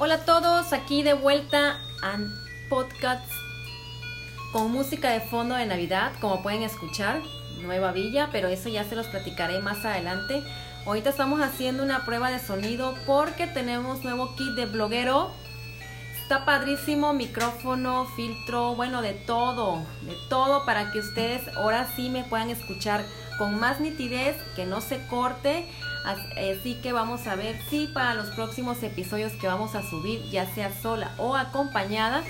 Hola a todos, aquí de vuelta a podcast con música de fondo de Navidad, como pueden escuchar, Nueva Villa, pero eso ya se los platicaré más adelante. Ahorita estamos haciendo una prueba de sonido porque tenemos nuevo kit de bloguero. Está padrísimo, micrófono, filtro, bueno, de todo, de todo para que ustedes ahora sí me puedan escuchar con más nitidez, que no se corte. Así que vamos a ver si para los próximos episodios que vamos a subir, ya sea sola o acompañada,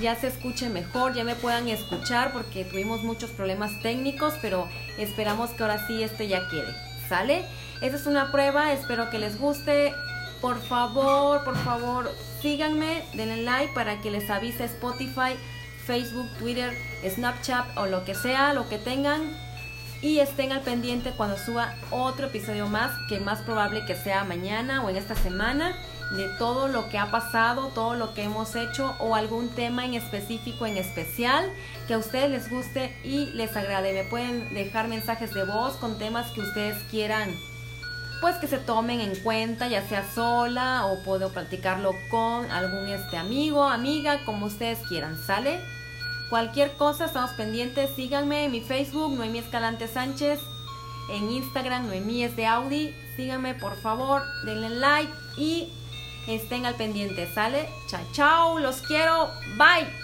ya se escuche mejor, ya me puedan escuchar porque tuvimos muchos problemas técnicos, pero esperamos que ahora sí este ya quede. ¿Sale? Esa es una prueba, espero que les guste. Por favor, por favor, síganme, denle like para que les avise Spotify, Facebook, Twitter, Snapchat o lo que sea, lo que tengan. Y estén al pendiente cuando suba otro episodio más, que más probable que sea mañana o en esta semana de todo lo que ha pasado, todo lo que hemos hecho o algún tema en específico, en especial, que a ustedes les guste y les agrade. Me pueden dejar mensajes de voz con temas que ustedes quieran, pues que se tomen en cuenta, ya sea sola o puedo practicarlo con algún este amigo, amiga, como ustedes quieran, ¿sale? Cualquier cosa, estamos pendientes, síganme en mi Facebook, Noemí Escalante Sánchez, en Instagram, Noemí es de Audi, síganme por favor, denle like y estén al pendiente, ¿sale? Chao, chao, los quiero, bye.